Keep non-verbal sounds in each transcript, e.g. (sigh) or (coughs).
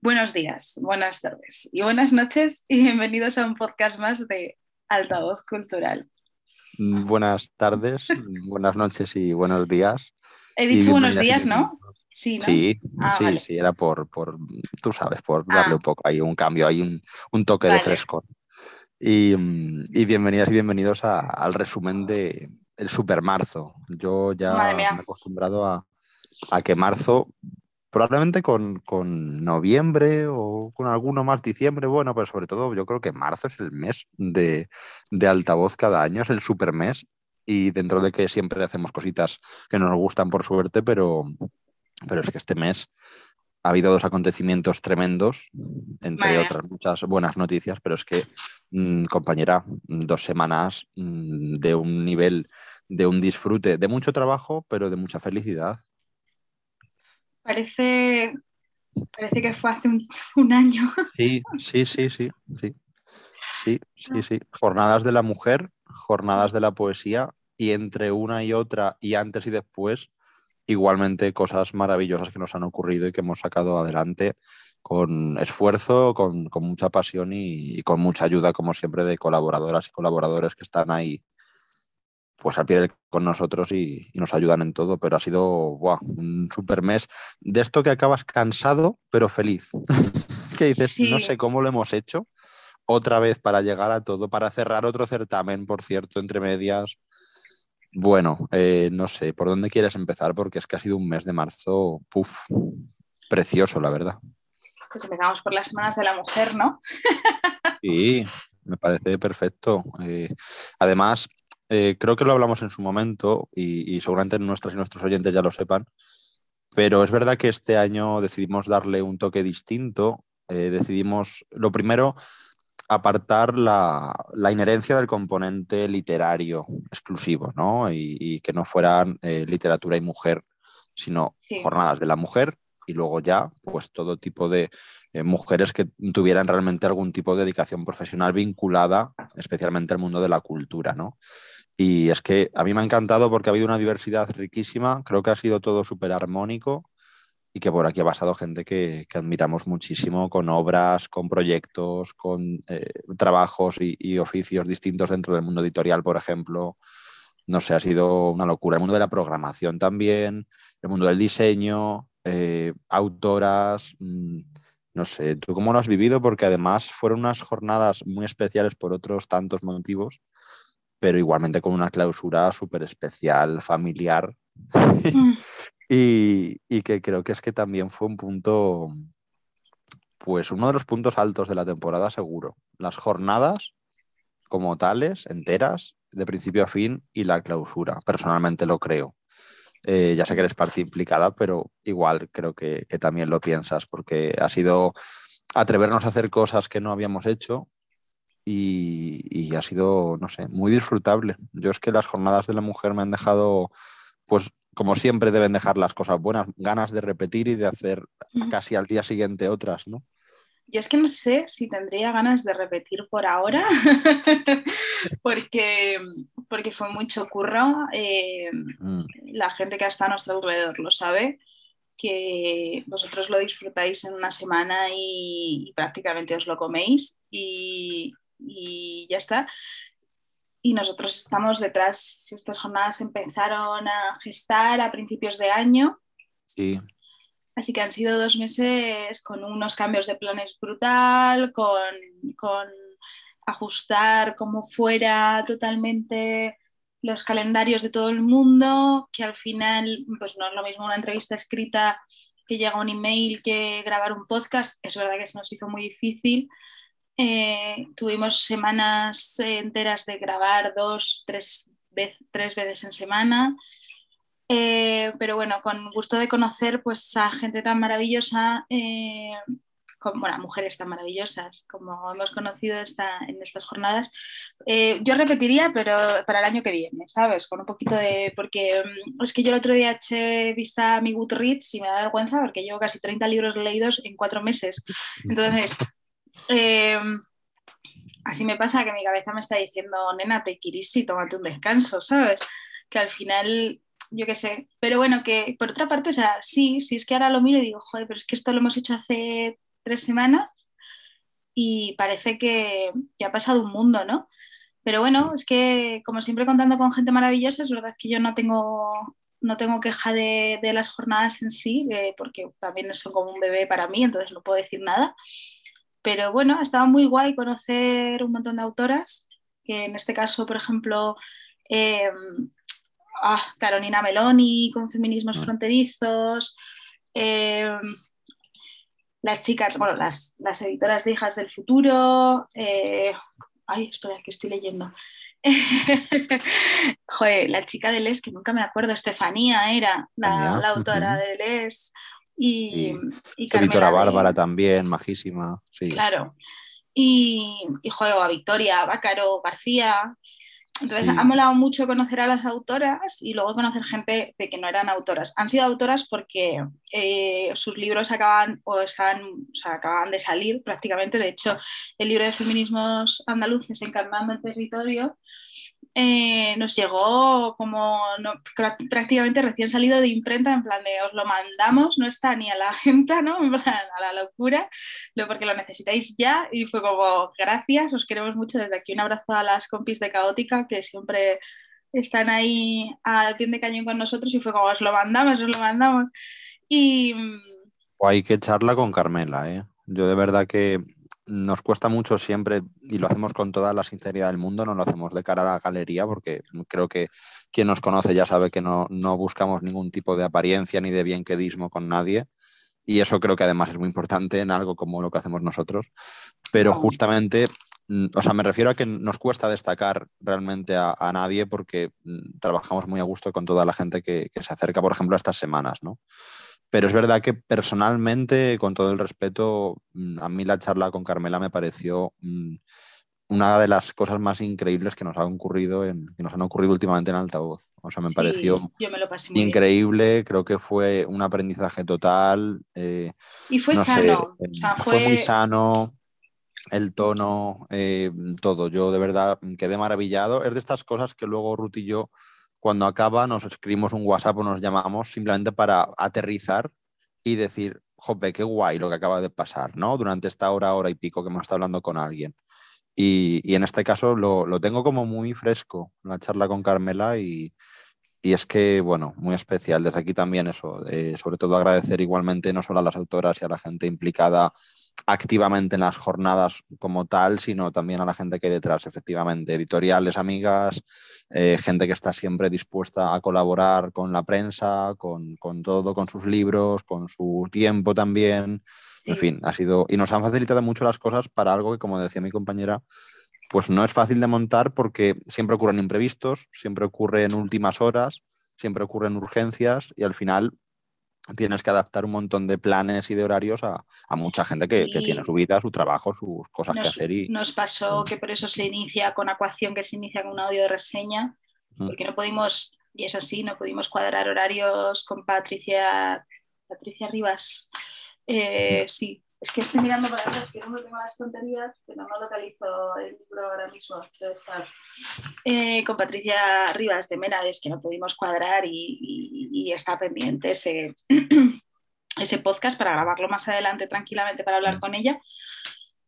Buenos días, buenas tardes y buenas noches y bienvenidos a un podcast más de Altavoz Cultural. Mm, buenas tardes, buenas noches y buenos días. He dicho buenos días, ¿no? Sí, Sí, ah, sí, sí, era por, por, tú sabes, por darle ah. un poco ahí un cambio, hay un, un, toque de fresco. Y, y, bienvenidas y bienvenidos al resumen de el super marzo. Yo ya me he acostumbrado a, a que marzo probablemente con, noviembre o con alguno más diciembre, bueno, pero sobre todo yo creo que marzo es el mes de, altavoz cada año, es el super mes y dentro de que siempre hacemos cositas que nos gustan por suerte, pero, pero es que este mes ha habido dos acontecimientos tremendos, entre otras muchas buenas noticias, pero es que, mm, compañera, dos semanas mm, de un nivel, de un disfrute, de mucho trabajo, pero de mucha felicidad. Parece, parece que fue hace (laughs) un, año. Sí, sí, sí, sí, sí. Sí, sí, sí. Jornadas de la mujer, jornadas de la poesía y entre una y otra y antes y después, igualmente cosas maravillosas que nos han ocurrido y que hemos sacado adelante con esfuerzo, con, mucha pasión y, con mucha ayuda, como siempre, de colaboradoras y colaboradores que están ahí pues al pie con nosotros y, nos ayudan en todo, pero ha sido un super mes de esto que acabas cansado pero feliz. (laughs) que dices, no sé cómo lo hemos hecho otra vez para llegar a todo, para cerrar otro certamen, por cierto, entre medias. Bueno, eh, no sé, ¿por dónde quieres empezar? Porque es que ha sido un mes de marzo, puff, precioso, la verdad. Pues empezamos por las semanas de la mujer, ¿no? sí, me parece perfecto. Eh, además, eh, creo que lo hablamos en su momento y, seguramente nuestras y nuestros oyentes ya lo sepan, pero es verdad que este año decidimos darle un toque distinto. Eh, decidimos, lo primero, apartar la, inherencia del componente literario exclusivo, ¿no? Y, que no fueran eh, literatura y mujer, sino jornadas de la mujer y luego ya, pues todo tipo de mujeres que tuvieran realmente algún tipo de dedicación profesional vinculada especialmente al mundo de la cultura, ¿no? Y es que a mí me ha encantado porque ha habido una diversidad riquísima, creo que ha sido todo súper armónico y que por aquí ha pasado gente que, admiramos muchísimo con obras, con proyectos, con eh, trabajos y, oficios distintos dentro del mundo editorial, por ejemplo. No sé, ha sido una locura. El mundo de la programación también, el mundo del diseño, eh, autoras. Mm, no sé, ¿tú cómo lo has vivido? Porque además fueron unas jornadas muy especiales por otros tantos motivos pero igualmente con una clausura súper especial, familiar. Mm. (laughs) y, que creo que es que también fue un punto, pues uno de los puntos altos de la temporada seguro. Las jornadas como tales, enteras, de principio a fin, y la clausura. Personalmente lo creo. Eh, ya sé que eres parte implicada, pero igual creo que, que, también lo piensas, porque ha sido atrevernos a hacer cosas que no habíamos hecho y, ha sido, no sé, muy disfrutable. Yo es que las jornadas de la mujer me han dejado, pues como siempre deben dejar las cosas buenas, ganas de repetir y de hacer casi al día siguiente otras, ¿no? Yo es que no sé si tendría ganas de repetir por ahora, (laughs) porque, porque fue mucho curro. Eh, mm. La gente que está a nuestro alrededor lo sabe, que vosotros lo disfrutáis en una semana y prácticamente os lo coméis. Y, y ya está. Y nosotros estamos detrás, estas jornadas empezaron a gestar a principios de año. Sí. Así que han sido dos meses con unos cambios de planes brutal, con, con ajustar como fuera totalmente los calendarios de todo el mundo, que al final pues no es lo mismo una entrevista escrita que llega un email que grabar un podcast. Es verdad que se nos hizo muy difícil, eh, tuvimos semanas enteras de grabar dos, tres, tres veces en semana. Eh, pero bueno, con gusto de conocer pues a gente tan maravillosa, eh, como, bueno, mujeres tan maravillosas como hemos conocido esta, en estas jornadas. yo repetiría, pero para el año que viene, ¿sabes? Con un poquito de... Porque mm, es que yo el otro día eché vista a mi Goodreads y me da vergüenza porque llevo casi 30 libros leídos en cuatro meses. Entonces, Em, así me pasa que mi cabeza me está diciendo, nena, te y tómate un descanso, ¿sabes? Que al final, yo qué sé. Pero bueno, que por otra parte, o sea, sí, sí es que ahora lo miro y digo, joder, pero es que esto lo hemos hecho hace tres semanas y parece que, ha pasado un mundo, ¿no? Pero bueno, es que como siempre contando con gente maravillosa, es verdad que yo no tengo, no tengo queja de, las jornadas en sí, porque también son como un bebé para mí, entonces no puedo decir nada. Pero bueno, ha estado muy guay conocer un montón de autoras, que en este caso, por ejemplo, eh, ah, Carolina Meloni con feminismos ah. fronterizos, eh, las chicas, bueno, las, editoras de Hijas del Futuro. Eh, ay, espera, que estoy leyendo. (laughs) Joder, la chica de Les, que nunca me acuerdo, Estefanía era la, autora de Les. Y, y Carmela Bárbara también, majísima. Sí. Claro. Y, y juego a Victoria Bácaro García, entonces ha molado mucho conocer a las autoras y luego conocer gente de que no eran autoras. Han sido autoras porque eh, sus libros acaban o, están, o acaban de salir prácticamente. De hecho, el libro de feminismos andaluces encarnando el territorio eh, nos llegó como prácticamente recién salido de imprenta, en plan de os lo mandamos, no está ni a la (laughs) gente, ¿no? En plan, a la locura, porque lo necesitáis ya. Y fue como, gracias, os queremos mucho. Desde aquí un abrazo a las compis de Caótica que siempre están ahí al pie de cañón con nosotros y fue como, os lo mandamos, os lo mandamos. Y... O hay que echarla con Carmela, ¿eh? Yo de verdad que nos cuesta mucho siempre, y lo hacemos con toda la sinceridad del mundo, no lo hacemos de cara a la galería, porque creo que quien nos conoce ya sabe que no, buscamos ningún tipo de apariencia ni de bienquedismo con nadie. Y eso creo que además es muy importante en algo como lo que hacemos nosotros. Pero justamente, mm, o sea, me refiero a que nos cuesta destacar realmente a, nadie porque mm, trabajamos muy a gusto con toda la gente que, que se acerca, por ejemplo, a estas semanas, ¿no? Pero es verdad que personalmente, con todo el respeto, mm, a mí la charla con Carmela me pareció mm, una de las cosas más increíbles que nos han ocurrido en, que nos han ocurrido últimamente en altavoz. O sea, me pareció increíble, creo que fue un aprendizaje total. Eh, y fue sano. Eh, fue... muy sano. El tono, eh, todo. Yo de verdad quedé maravillado. Es de estas cosas que luego Ruth y yo cuando acaba nos escribimos un WhatsApp o nos llamamos simplemente para aterrizar y decir, jope, qué guay lo que acaba de pasar, ¿no? Durante esta hora, hora y pico que hemos estado hablando con alguien. Y, en este caso lo, tengo como muy fresco, la charla con Carmela y, es que, bueno, muy especial. Desde aquí también eso, eh, sobre todo agradecer igualmente no solo a las autoras y a la gente implicada activamente en las jornadas como tal, sino también a la gente que hay detrás, efectivamente, editoriales, amigas, eh, gente que está siempre dispuesta a colaborar con la prensa, con, todo, con sus libros, con su tiempo también. En fin, ha sido. Y nos han facilitado mucho las cosas para algo que, como decía mi compañera, pues no es fácil de montar porque siempre ocurren imprevistos, siempre ocurre en últimas horas, siempre ocurren urgencias y al final tienes que adaptar un montón de planes y de horarios a, mucha gente que, tiene su vida, su trabajo, sus cosas que hacer. Y... Nos pasó que por eso se inicia con Acuación, que se inicia con un audio de reseña, porque no pudimos, y es así, no pudimos cuadrar horarios con Patricia, Patricia Rivas. Eh, sí, es que estoy mirando para atrás, que no me tengo las tonterías, pero no localizo el libro ahora mismo. Eh, con Patricia Rivas de Menades, que no pudimos cuadrar y, está pendiente ese, (clears throat) ese podcast para grabarlo más adelante tranquilamente para hablar con ella.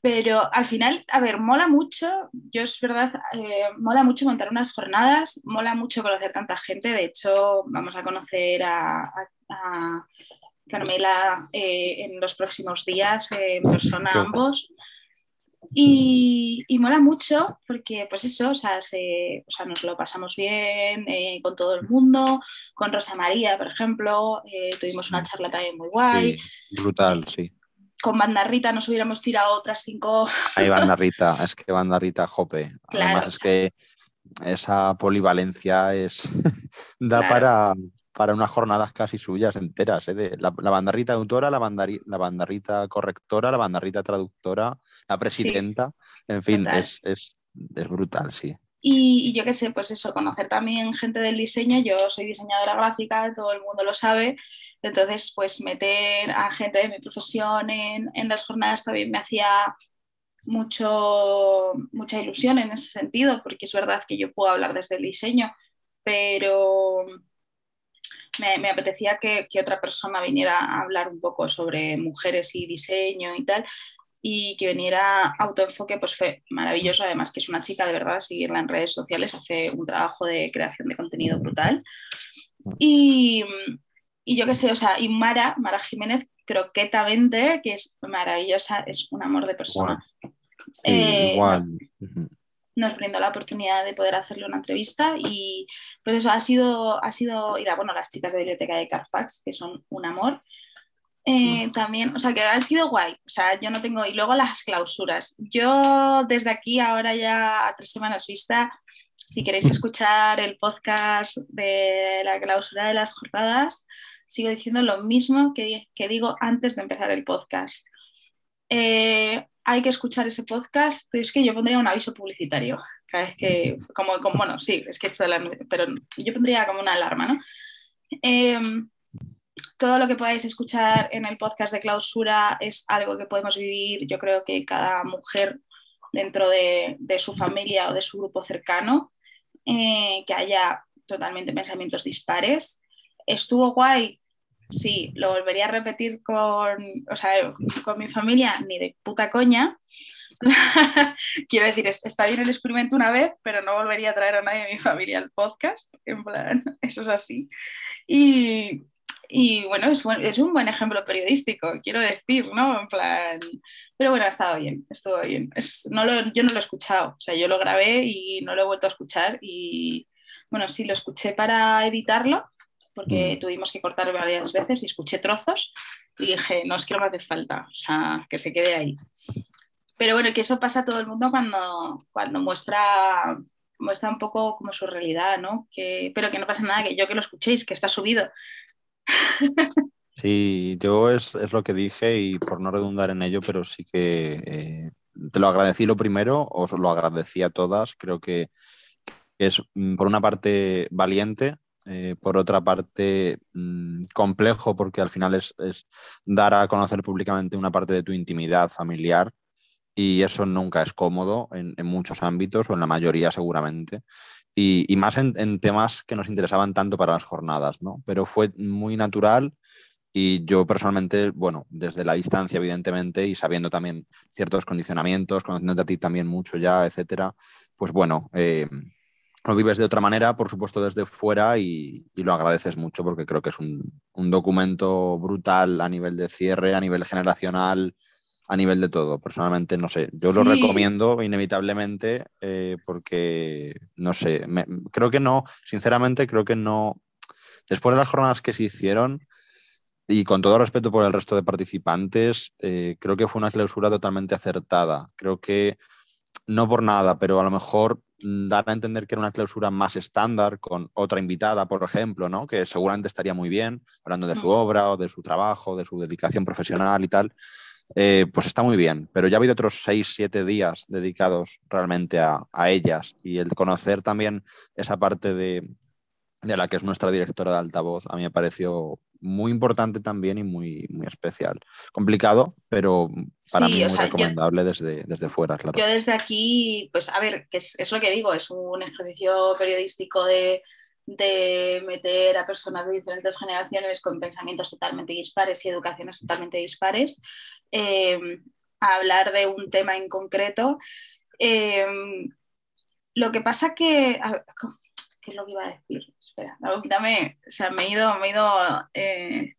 Pero al final, a ver, mola mucho, yo es verdad, eh, mola mucho montar unas jornadas, mola mucho conocer tanta gente, de hecho vamos a conocer a Carmela eh, en los próximos días en persona ambos. Y, mola mucho porque, pues eso, o sea, nos lo pasamos bien eh, con todo el mundo, con Rosa María, por ejemplo, eh, tuvimos una charla también muy guay. brutal, sí. Con Banda Rita nos hubiéramos tirado otras cinco. Ahí (laughs) Banda Rita, es que Banda Rita, jope. Además es que esa polivalencia es (laughs) da para, para unas jornadas casi suyas enteras, ¿eh? de la, bandarrita autora, la, la bandarrita correctora, la bandarrita traductora, la presidenta, en fin, es, brutal, sí. Y, yo qué sé, pues eso, conocer también gente del diseño, yo soy diseñadora gráfica, todo el mundo lo sabe, entonces pues meter a gente de mi profesión en, en las jornadas también me hacía mucho, mucha ilusión en ese sentido, porque es verdad que yo puedo hablar desde el diseño, pero me, apetecía que, otra persona viniera a hablar un poco sobre mujeres y diseño y tal, y que viniera Autoenfoque, pues fue maravilloso, además que es una chica de verdad, seguirla en redes sociales, hace un trabajo de creación de contenido brutal. Y, y yo qué sé, o sea, y Mara, Mara Jiménez, croquetamente, que es maravillosa, es un amor de persona. Sí, eh, igual nos brindó la oportunidad de poder hacerle una entrevista y pues eso ha sido, ha sido, bueno, las chicas de biblioteca de Carfax, que son un amor. Eh, también, o sea, que han sido guay, o sea, yo no tengo, y luego las clausuras. Yo desde aquí, ahora ya a tres semanas vista, si queréis escuchar el podcast de la clausura de las jornadas, sigo diciendo lo mismo que, que digo antes de empezar el podcast. Eh, hay que escuchar ese podcast, es que yo pondría un aviso publicitario, cada vez que, como, bueno, sí, es que pero yo pondría como una alarma, ¿no? Em, todo lo que podáis escuchar en el podcast de clausura es algo que podemos vivir, yo creo que cada mujer dentro de, su familia o de su grupo cercano, eh, que haya totalmente pensamientos dispares. Estuvo guay sí, lo volvería a repetir con, con mi familia, ni de puta coña. (laughs) Quiero decir, está bien el experimento una vez, pero no volvería a traer a nadie de mi familia al podcast. En plan, (laughs) eso es así. Y, bueno, es, un buen ejemplo periodístico, quiero decir, ¿no? En plan. Pero bueno, ha estado bien, estuvo bien. no yo no lo he escuchado, o sea, yo lo grabé y no lo he vuelto a escuchar. Y bueno, sí, lo escuché para editarlo porque mm. tuvimos que cortar varias veces y escuché trozos y dije, no es que no me hace falta, o sea, que se quede ahí. Pero bueno, que eso pasa a todo el mundo cuando, cuando muestra, muestra un poco como su realidad, ¿no? Que, pero que no pasa nada, que yo que lo escuchéis, que está subido. Sí, yo es, lo que dije y por no redundar en ello, pero sí que eh, te lo agradecí lo primero, os lo agradecí a todas, creo que es mm, por una parte valiente eh, por otra parte, mm, complejo porque al final es, dar a conocer públicamente una parte de tu intimidad familiar y eso nunca es cómodo en, muchos ámbitos o en la mayoría seguramente. Y, más en, temas que nos interesaban tanto para las jornadas, ¿no? Pero fue muy natural y yo personalmente, bueno, desde la distancia, evidentemente, y sabiendo también ciertos condicionamientos, conociéndote a ti también mucho ya, etcétera, pues bueno, eh, lo vives de otra manera, por supuesto, desde fuera y, lo agradeces mucho porque creo que es un, documento brutal a nivel de cierre, a nivel generacional, a nivel de todo. Personalmente, no sé, yo lo recomiendo inevitablemente eh, porque, no sé, creo que no, sinceramente, creo que no. Después de las jornadas que se hicieron, y con todo respeto por el resto de participantes, eh, creo que fue una clausura totalmente acertada. Creo que no por nada, pero a lo mejor dar a entender que era una clausura más estándar con otra invitada, por ejemplo, ¿no? que seguramente estaría muy bien, hablando de su obra o de su trabajo, de su dedicación profesional y tal, eh, pues está muy bien. Pero ya ha habido otros seis, siete días dedicados realmente a, ellas y el conocer también esa parte de, de la que es nuestra directora de altavoz, a mí me pareció muy importante también y muy, muy especial. Complicado, pero para mí muy recomendable desde, desde fuera, claro. Yo desde aquí, pues a ver, que es, lo que digo, es un ejercicio periodístico de, meter a personas de diferentes generaciones con pensamientos totalmente dispares y educaciones totalmente dispares, em, a hablar de un tema en concreto. Em, lo que pasa que, ¿Qué es lo que iba a decir? Espera, dame, o sea, me he ido, me he ido, eh,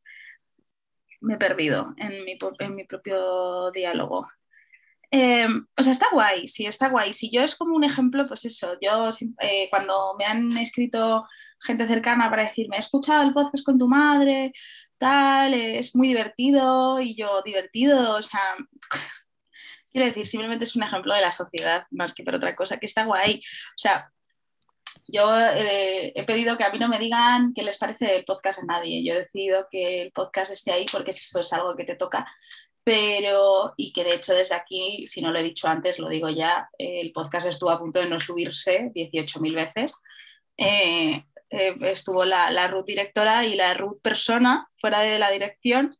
me he perdido en mi, en mi propio diálogo. Eh, o sea, está guay, sí, está guay. Si yo es como un ejemplo, pues eso, yo eh, cuando me han escrito gente cercana para decirme, he escuchado el podcast con tu madre, tal, es muy divertido, y yo, divertido, o sea, quiero decir, simplemente es un ejemplo de la sociedad, más que por otra cosa, que está guay. O sea, yo eh, he pedido que a mí no me digan qué les parece el podcast a nadie. Yo he decidido que el podcast esté ahí porque eso es algo que te toca. Pero, y que de hecho desde aquí, si no lo he dicho antes, lo digo ya, el podcast estuvo a punto de no subirse 18.000 veces. Eh, eh, estuvo la, la Ruth directora y la Ruth persona fuera de la dirección.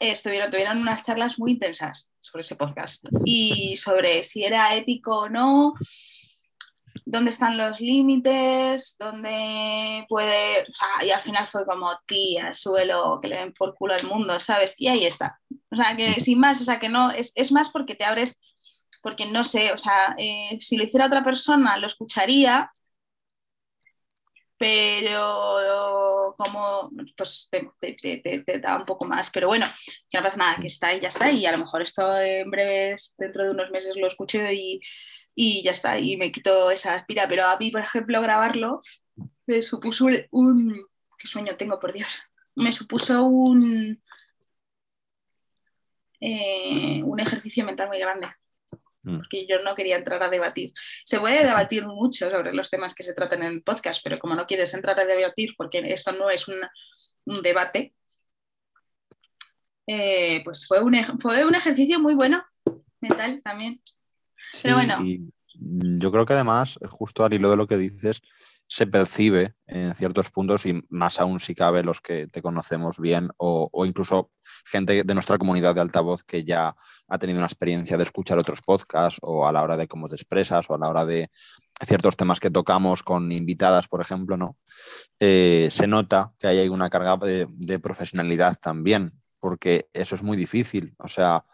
estuvieron, tuvieron unas charlas muy intensas sobre ese podcast y sobre si era ético o no, dónde están los límites, dónde puede, o sea, y al final fue como, tía, suelo, que le den por culo al mundo, ¿sabes? Y ahí está. O sea, que sin más, o sea, que no, es, es más porque te abres, porque no sé, o sea, eh, si lo hiciera otra persona, lo escucharía, pero como pues te, te, te, da un poco más, pero bueno, que no pasa nada, que está y ya está, y a lo mejor esto en breves, dentro de unos meses lo escucho y, y ya está, y me quito esa aspira, pero a mí, por ejemplo, grabarlo me supuso un... ¿Qué sueño tengo, por Dios? Me supuso un... Eh, un ejercicio mental muy grande mm. porque yo no quería entrar a debatir. Se puede debatir mucho sobre los temas que se tratan en el podcast, pero como no quieres entrar a debatir porque esto no es un, debate, eh, pues fue un, fue un ejercicio muy bueno mental también. Pero bueno. yo creo que además, justo al hilo de lo que dices, se percibe en ciertos puntos y más aún si cabe los que te conocemos bien o, incluso gente de nuestra comunidad de altavoz que ya ha tenido una experiencia de escuchar otros podcasts o a la hora de cómo te expresas o a la hora de ciertos temas que tocamos con invitadas, por ejemplo, ¿no? Eh, se nota que hay una carga de, de profesionalidad también, porque eso es muy difícil. O sea,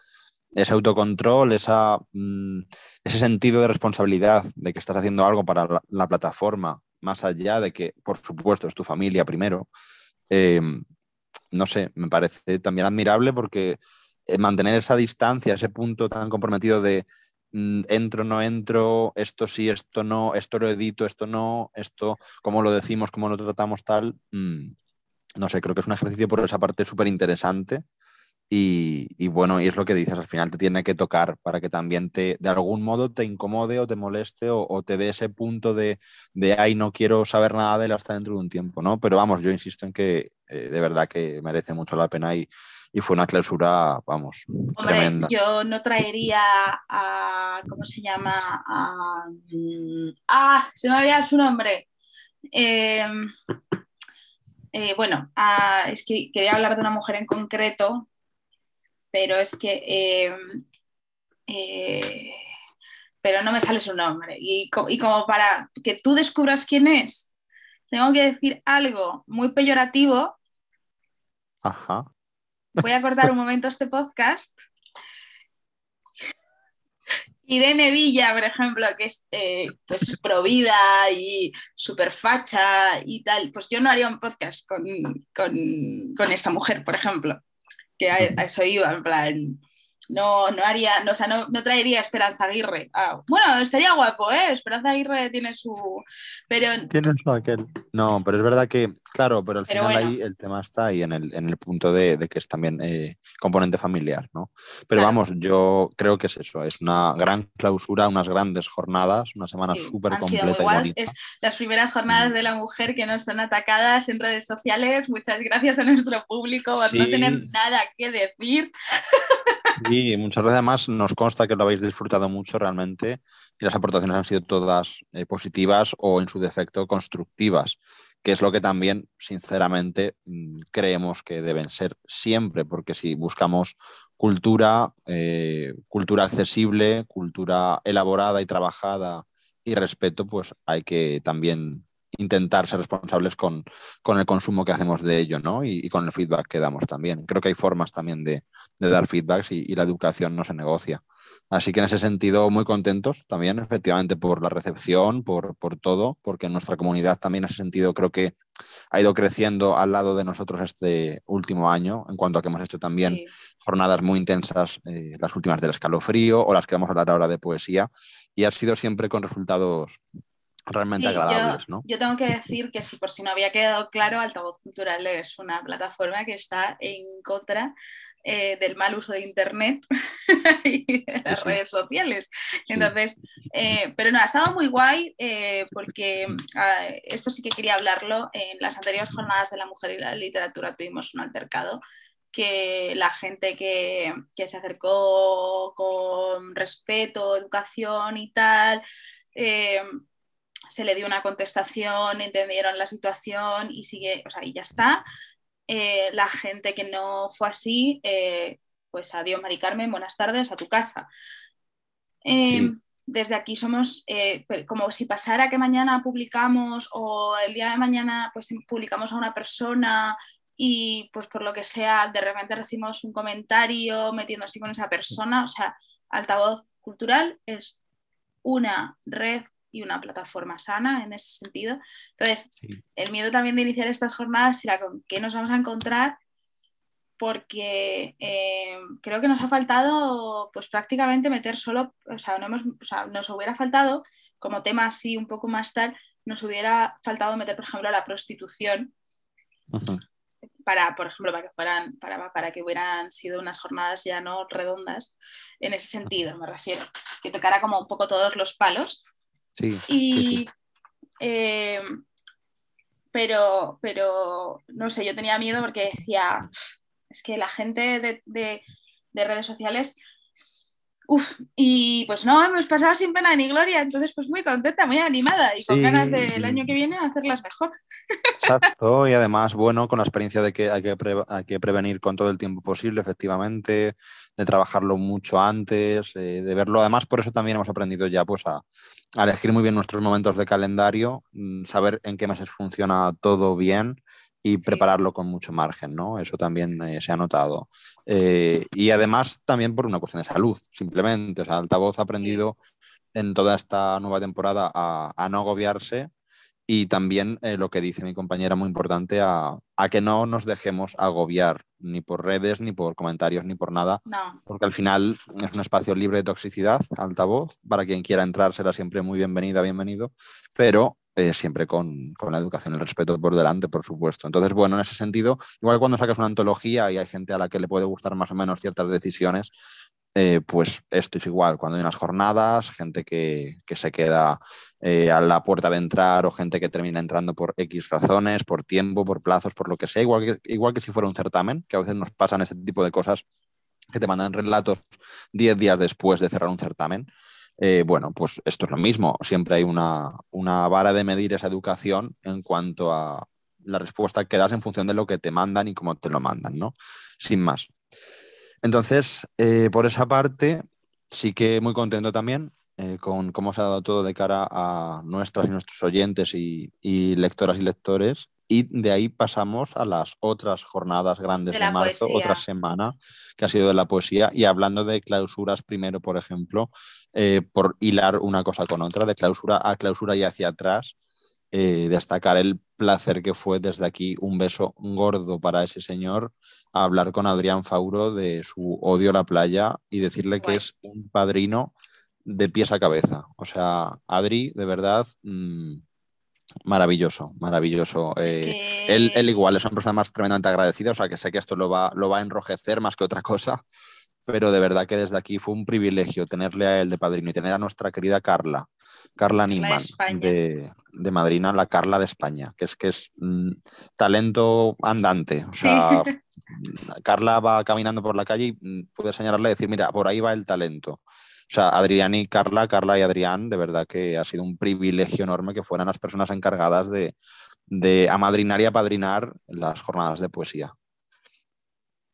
ese autocontrol, esa, mm, ese sentido de responsabilidad de que estás haciendo algo para la, plataforma, más allá de que, por supuesto, es tu familia primero, em, no sé, me parece también admirable porque eh, mantener esa distancia, ese punto tan comprometido de mm, entro, no entro, esto sí, esto no, esto lo edito, esto no, esto, cómo lo decimos, cómo lo tratamos, tal, mm, no sé, creo que es un ejercicio por esa parte súper interesante y, bueno, y es lo que dices, al final te tiene que tocar para que también te, de algún modo te incomode o te moleste o, te dé ese punto de, de, ay, no quiero saber nada de él hasta dentro de un tiempo, ¿no? Pero vamos, yo insisto en que eh, de verdad que merece mucho la pena y, y fue una clausura, vamos, Hombre, yo no traería a, ¿cómo se llama? A, mm, ah, se me olvidado su nombre. Em, eh, bueno, es que quería hablar de una mujer en concreto pero es que... Eh, eh, pero no me sale su nombre. Y, como para que tú descubras quién es, tengo que decir algo muy peyorativo. Ajá. Voy a cortar un momento este podcast. Irene Villa, por ejemplo, que es eh, pues provida y súper facha y tal, pues yo no haría un podcast con, con esta mujer, por ejemplo que a, eso iba, en plan, no, no haría, no, o sea, no, no traería Esperanza Aguirre. Ah, bueno, estaría guapo, ¿eh? Esperanza Aguirre tiene su. Pero... Tiene su aquel. No, pero es verdad que, claro, pero al final ahí el tema está ahí en el, en el punto de, de, que es también eh, componente familiar, ¿no? Pero vamos, yo creo que es eso, es una gran clausura, unas grandes jornadas, una semana súper completa. es las primeras jornadas mm. de la mujer que no son atacadas en redes sociales. Muchas gracias a nuestro público por no tener nada que decir. Y muchas veces además nos consta que lo habéis disfrutado mucho realmente y las aportaciones han sido todas eh, positivas o en su defecto constructivas, que es lo que también sinceramente mm, creemos que deben ser siempre, porque si buscamos cultura, eh, cultura accesible, cultura elaborada y trabajada y respeto, pues hay que también intentar ser responsables con, el consumo que hacemos de ello, ¿no? Y, con el feedback que damos también. Creo que hay formas también de, dar feedbacks y, la educación no se negocia. Así que en ese sentido, muy contentos también, efectivamente, por la recepción, por, todo, porque nuestra comunidad también en ese sentido creo que ha ido creciendo al lado de nosotros este último año, en cuanto a que hemos hecho también jornadas muy intensas, eh, las últimas del escalofrío o las que vamos a hablar ahora de poesía, y ha sido siempre con resultados realmente agradables, yo, Yo tengo que decir que si por si no había quedado claro, Altavoz Cultural es una plataforma que está en contra eh, del mal uso de Internet (laughs) y de las redes sociales. Entonces, eh, pero no, ha estado muy guay eh, porque ah, esto sí que quería hablarlo. En las anteriores jornadas de la mujer y la literatura tuvimos un altercado que la gente que, que se acercó con respeto, educación y tal, se le dio una contestación, entendieron la situación y sigue, o sea, y ya está. Eh, la gente que no fue así, eh, pues adiós, Mari Carmen, buenas tardes, a tu casa. Eh, desde aquí somos eh, como si pasara que mañana publicamos o el día de mañana pues publicamos a una persona y pues por lo que sea de repente recibimos un comentario metiéndose con esa persona, o sea, altavoz cultural es una red y una plataforma sana en ese sentido. Entonces, el miedo también de iniciar estas jornadas era con qué nos vamos a encontrar porque eh, creo que nos ha faltado pues prácticamente meter solo, o sea, no hemos, o sea, nos hubiera faltado como tema así un poco más tal, nos hubiera faltado meter, por ejemplo, la prostitución. Para, por ejemplo, para que fueran, para, para que hubieran sido unas jornadas ya no redondas, en ese sentido, me refiero, que tocara como un poco todos los palos. Sí. Y, eh, pero, pero, no sé, yo tenía miedo porque decía, es que la gente de, redes sociales Uf, y pues no, hemos pasado sin pena ni gloria, entonces pues muy contenta, muy animada y con ganas del año que viene hacerlas mejor. Exacto, y además, bueno, con la experiencia de que hay que, hay que prevenir con todo el tiempo posible, efectivamente, de trabajarlo mucho antes, eh, de verlo. Además, por eso también hemos aprendido ya pues a, a elegir muy bien nuestros momentos de calendario, mm, saber en qué meses funciona todo bien y prepararlo con mucho margen, ¿no? Eso también eh, se ha notado. Eh, y además también por una cuestión de salud, simplemente. O sea, Altavoz ha aprendido en toda esta nueva temporada a, no agobiarse y también eh, lo que dice mi compañera, muy importante, a, que no nos dejemos agobiar ni por redes, ni por comentarios, ni por nada, porque al final es un espacio libre de toxicidad, altavoz, para quien quiera entrar será siempre muy bienvenida, bienvenido, pero eh, siempre con, la educación y el respeto por delante, por supuesto. Entonces, bueno, en ese sentido, igual cuando sacas una antología y hay gente a la que le puede gustar más o menos ciertas decisiones, eh, pues esto es igual. Cuando hay unas jornadas, gente que, se queda eh, a la puerta de entrar o gente que termina entrando por X razones, por tiempo, por plazos, por lo que sea, igual que, igual que si fuera un certamen, que a veces nos pasan ese tipo de cosas que te mandan relatos 10 días después de cerrar un certamen. Eh, bueno, pues esto es lo mismo. Siempre hay una, vara de medir esa educación en cuanto a la respuesta que das en función de lo que te mandan y cómo te lo mandan, ¿no? Sin más. Entonces, eh, por esa parte, sí que muy contento también eh, con cómo se ha dado todo de cara a nuestras y nuestros oyentes y, y lectoras y lectores y de ahí pasamos a las otras jornadas grandes de, marzo, otra semana, que ha sido de la poesía. Y hablando de clausuras, primero, por ejemplo, eh, por hilar una cosa con otra, de clausura a clausura y hacia atrás, eh, destacar el placer que fue desde aquí un beso gordo para ese señor, hablar con Adrián Fauro de su odio a la playa y decirle que es un padrino de pies a cabeza. O sea, Adri, de verdad... Mm, Maravilloso, maravilloso. Eh, él, igual es una persona más tremendamente agradecida, o sea que sé que esto lo va, lo va a enrojecer más que otra cosa, pero de verdad que desde aquí fue un privilegio tenerle a él de padrino y tener a nuestra querida Carla, Carla Niman de, de, Madrina, la Carla de España, que es que es mm, talento andante. O sea, (laughs) Carla va caminando por la calle y mm, puede señalarle y decir, mira, por ahí va el talento. O sea, Adrián y Carla, Carla y Adrián, de verdad que ha sido un privilegio enorme que fueran las personas encargadas de, amadrinar y apadrinar las jornadas de poesía.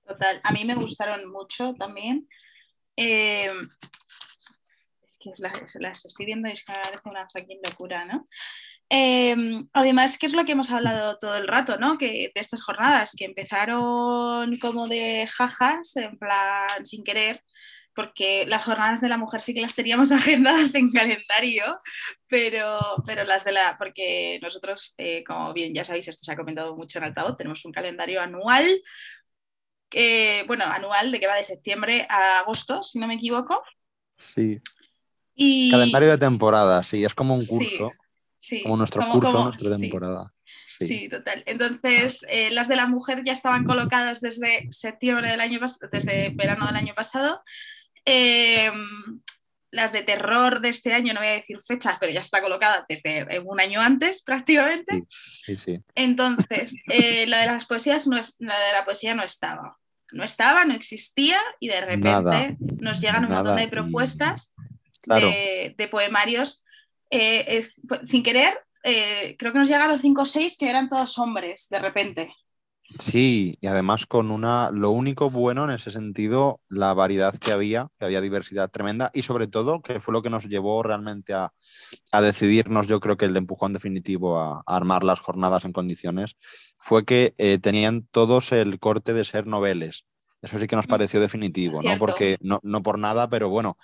Total, a mí me gustaron mucho también. Eh, que las, estoy viendo y es que me parece una fucking locura, ¿no? Eh, además, ¿qué es lo que hemos hablado todo el rato, ¿no? Que de estas jornadas que empezaron como de jajas, en plan sin querer, porque las jornadas de la mujer sí que las teníamos (laughs) agendadas en calendario, pero, pero las de la, porque nosotros, eh, como bien ya sabéis, esto se ha comentado mucho en altavoz, tenemos un calendario anual, bueno, anual de que va de septiembre a agosto, si no me equivoco. Sí. Y... Calendario de temporada, sí, es como un curso. Sí, como nuestro curso, nuestra temporada. Sí. total. Entonces, eh, las de la mujer ya estaban colocadas desde septiembre del año desde verano del año pasado Em, las de terror de este año, no voy a decir fechas, pero ya está colocada desde un año antes (laughs) prácticamente. Entonces, eh, la de las poesías no es, la de la poesía no estaba. No estaba, no existía y de repente nos llegan un montón de propuestas de, poemarios. Eh, sin querer, eh, creo que nos llegaron cinco o seis que eran todos hombres de repente. Sí, y además con una, lo único bueno en ese sentido, la variedad que había, que había diversidad tremenda y sobre todo que fue lo que nos llevó realmente a, decidirnos, yo creo que el empujón definitivo a, armar las jornadas en condiciones, fue que eh, tenían todos el corte de ser noveles. Eso sí que nos mm, pareció definitivo, ¿no? Porque no, no por nada, pero bueno,